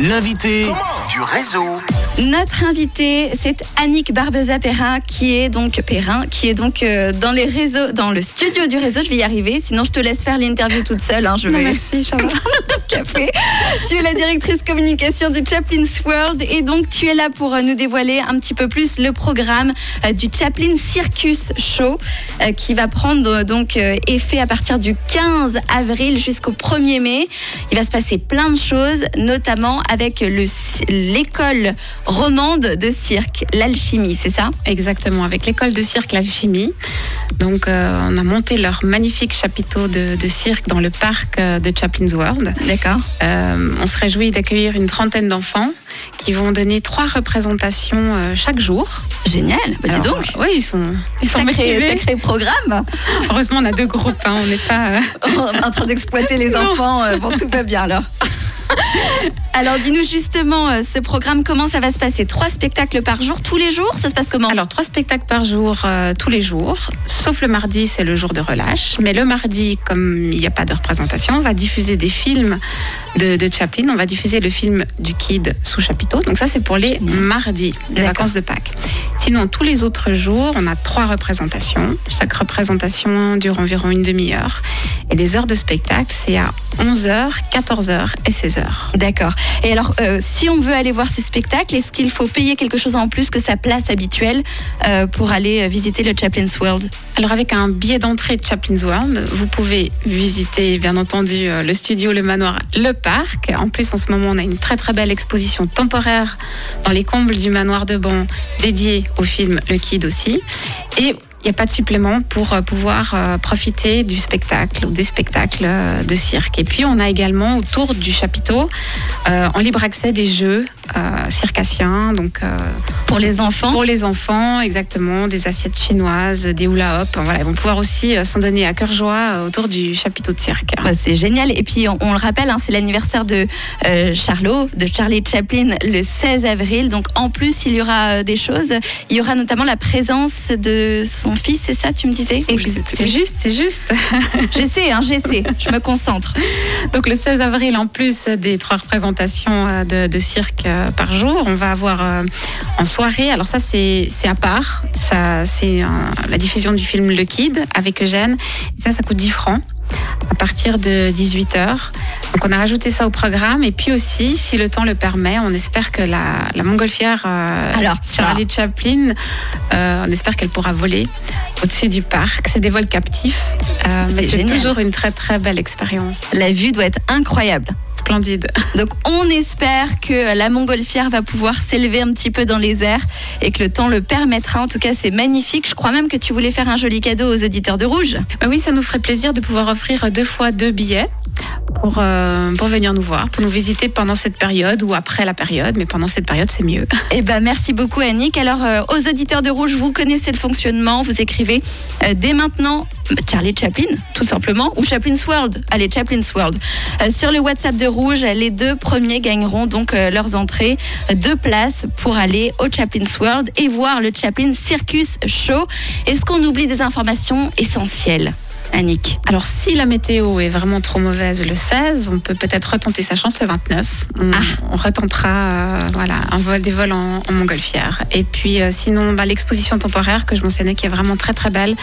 L'invité du réseau. Notre invité, c'est Annick Barbeza-Perrin, qui est donc Perrin, qui est donc euh, dans les réseaux, dans le studio du réseau. Je vais y arriver, sinon je te laisse faire l'interview toute seule. hein, je Non, vais merci, Charlotte. café. Tu es la directrice communication du Chaplin's World et donc tu es là pour euh, nous dévoiler un petit peu plus le programme euh, du Chaplin Circus Show euh, qui va prendre donc effet à partir du 15 avril jusqu'au 1er mai. Il va se passer plein de choses, notamment avec l'école romande de cirque, l'alchimie, c'est ça? Exactement, avec l'école de cirque L'Alchimie. Donc, euh, on a monté leur magnifique chapiteau de, de cirque dans le parc de Chaplin's World. D'accord. Euh, on se réjouit d'accueillir une trentaine d'enfants qui vont donner trois représentations euh, chaque jour. Génial. Bah, dis donc. Oui, ils sont, ils sont Sacré, motivés. sacré programme. Heureusement, on a deux groupes, hein, on n'est pas. euh, en train d'exploiter les Non. enfants. euh, bon, tout va bien alors. Alors, dis-nous justement, euh, ce programme, comment ça va se passer? Trois spectacles par jour, tous les jours? Ça se passe comment? Alors, trois spectacles par jour, euh, tous les jours, sauf le mardi, c'est le jour de relâche. Mais le mardi, comme il n'y a pas de représentation, on va diffuser des films de, de Chaplin. On va diffuser le film du Kid sous chapiteau. Donc ça, c'est pour les mardis, les vacances de Pâques. Sinon, tous les autres jours, on a trois représentations. Chaque représentation dure environ une demi-heure. Et les heures de spectacle, c'est à 11h, 14h et 16h. D'accord. Et alors, euh, si on veut aller voir ces spectacles, est-ce qu'il faut payer quelque chose en plus que sa place habituelle euh, pour aller euh, visiter le Chaplin's World? Alors avec un billet d'entrée de Chaplin's World, vous pouvez visiter bien entendu le studio, le manoir, le parc. En plus en ce moment on a une très très belle exposition temporaire dans les combles du manoir de Ban dédiée au film Le Kid aussi. Et il n'y a pas de supplément pour euh, pouvoir euh, profiter du spectacle ou des spectacles euh, de cirque. Et puis on a également autour du chapiteau en libre accès des jeux circassiens, donc euh, Pour les enfants pour les enfants, exactement, des assiettes chinoises, des hula hop. Voilà, ils vont pouvoir aussi euh, s'en donner à cœur joie euh, autour du chapiteau de cirque. Bah, c'est génial. Et puis, on, on le rappelle, hein, c'est l'anniversaire de euh, Charlot, de Charlie Chaplin, le 16 avril. Donc, en plus, il y aura euh, des choses. Il y aura notamment la présence de son fils, c'est ça, tu me disais. C'est juste, c'est juste. J'essaie, hein, j'essaie. Je me concentre. Donc le 16 avril, en plus des trois représentations euh, de, de cirque euh, par jour, on va avoir euh, en soirée, alors ça c'est à part, ça c'est euh, la diffusion du film Le Kid avec Eugène, Et ça ça coûte 10 francs à partir de 18h. Donc on a rajouté ça au programme et puis aussi, si le temps le permet, on espère que la, la montgolfière euh, Alors. Charlie Chaplin, euh, on espère qu'elle pourra voler au-dessus du parc. C'est des vols captifs, euh, C'est mais c'est toujours une très très belle expérience. La vue doit être incroyable. Splendide. Donc, on espère que la montgolfière va pouvoir s'élever un petit peu dans les airs et que le temps le permettra. En tout cas, c'est magnifique. Je crois même que tu voulais faire un joli cadeau aux auditeurs de Rouge. Bah oui, ça nous ferait plaisir de pouvoir offrir deux fois deux billets pour, euh, pour venir nous voir, pour nous visiter pendant cette période ou après la période, mais pendant cette période, c'est mieux. Eh ben, merci beaucoup, Annick. Alors, euh, aux auditeurs de Rouge, vous connaissez le fonctionnement. Vous écrivez euh, dès maintenant Charlie Chaplin, tout simplement, ou Chaplin's World. Allez, Chaplin's World. Sur le WhatsApp de Rouge, les deux premiers gagneront donc leurs entrées, deux places pour aller au Chaplin's World et voir le Chaplin Circus Show. Est-ce qu'on oublie des informations essentielles, Annick Alors, si la météo est vraiment trop mauvaise le 16, on peut peut-être retenter sa chance le 29. On, Ah. on retentera euh, voilà, un vol, des vols en, en montgolfière. Et puis, euh, sinon, bah, l'exposition temporaire que je mentionnais, qui est vraiment très très belle,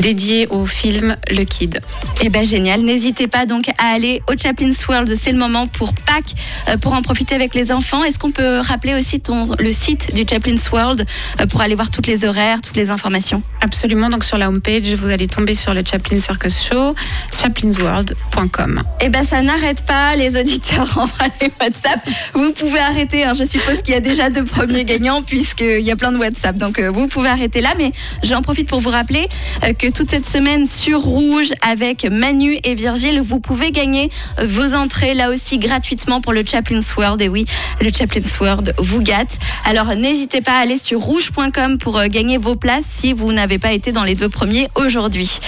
dédiée au film Le Kid. Eh ben génial, n'hésitez pas donc à aller au Chaplin's World, c'est le moment pour Pâques, euh, pour en profiter avec les enfants. Est-ce qu'on peut rappeler aussi ton, le site du Chaplin's World pour aller voir toutes les horaires, toutes les informations? Absolument, donc sur la homepage, vous allez tomber sur le Chaplin Show, chaplinsworld.com. Eh ben ça n'arrête pas, les auditeurs envoient les WhatsApp. Vous pouvez arrêter, hein. je suppose qu'il y a déjà deux premiers gagnants puisqu'il y a plein de WhatsApp. Donc euh, vous pouvez arrêter là, mais j'en profite pour vous rappeler euh, que toute cette semaine sur Rouge avec Manu et Virgile, vous pouvez gagner vos entrées là aussi gratuitement pour le Chaplin's World. Et oui, le Chaplin's World vous gâte. Alors n'hésitez pas à aller sur rouge.com pour euh, gagner vos places si vous n'avez pas été dans les deux premiers aujourd'hui.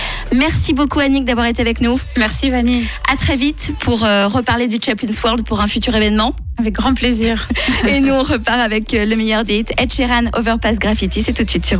Merci beaucoup Annick d'avoir été avec nous. Merci Vanny, À très vite pour euh, reparler du Chaplin's World pour un futur événement. avec grand plaisir. Et nous, on repart avec euh, le meilleur des hits. Ed Sheeran, Overpass Graffiti. C'est tout de suite sur